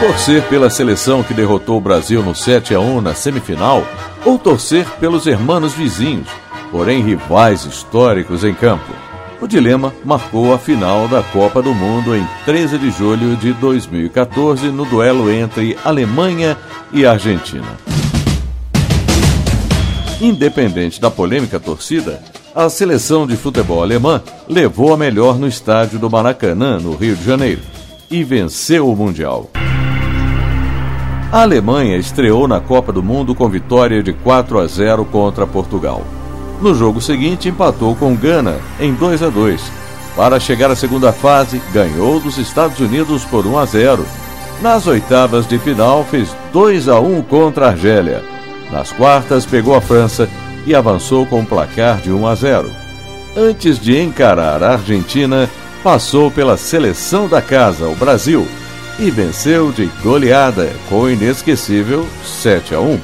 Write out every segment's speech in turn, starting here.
Torcer pela seleção que derrotou o Brasil no 7 a 1 na semifinal ou torcer pelos hermanos vizinhos, porém rivais históricos em campo. O dilema marcou a final da Copa do Mundo em 13 de julho de 2014 no duelo entre Alemanha e Argentina. Independente da polêmica torcida, a seleção de futebol alemã levou a melhor no estádio do Maracanã, no Rio de Janeiro, e venceu o Mundial. A Alemanha estreou na Copa do Mundo com vitória de 4 a 0 contra Portugal. No jogo seguinte, empatou com Gana em 2 a 2. Para chegar à segunda fase, ganhou dos Estados Unidos por 1 a 0. Nas oitavas de final, fez 2 a 1 contra a Argélia. Nas quartas, pegou a França e avançou com um placar de 1 a 0. Antes de encarar a Argentina, passou pela seleção da casa, o Brasil, e venceu de goleada com o inesquecível 7 a 1.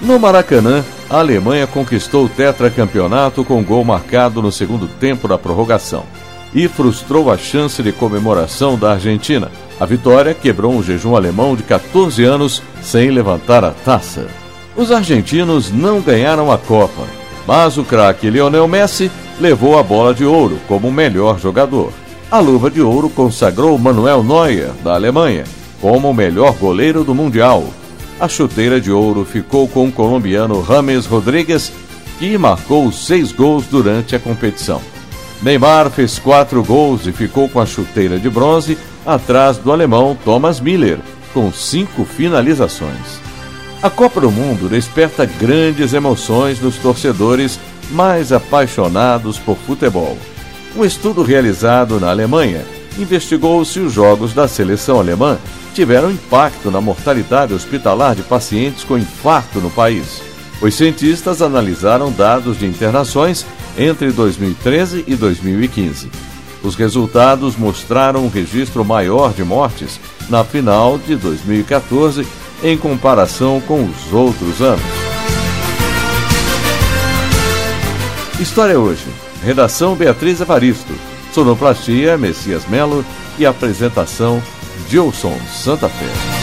No Maracanã, a Alemanha conquistou o tetracampeonato com gol marcado no segundo tempo da prorrogação e frustrou a chance de comemoração da Argentina. A vitória quebrou um jejum alemão de 14 anos sem levantar a taça. Os argentinos não ganharam a Copa, mas o craque Lionel Messi levou a bola de ouro como melhor jogador. A luva de ouro consagrou Manuel Neuer, da Alemanha, como o melhor goleiro do Mundial a chuteira de ouro ficou com o colombiano Rames Rodrigues, que marcou seis gols durante a competição. Neymar fez quatro gols e ficou com a chuteira de bronze, atrás do alemão Thomas Miller, com cinco finalizações. A Copa do Mundo desperta grandes emoções nos torcedores mais apaixonados por futebol. Um estudo realizado na Alemanha investigou se os jogos da seleção alemã tiveram impacto na mortalidade hospitalar de pacientes com infarto no país. Os cientistas analisaram dados de internações entre 2013 e 2015. Os resultados mostraram um registro maior de mortes na final de 2014 em comparação com os outros anos. História hoje. Redação Beatriz Evaristo. Sonoplastia Messias Melo e apresentação Gilson Santa Fé.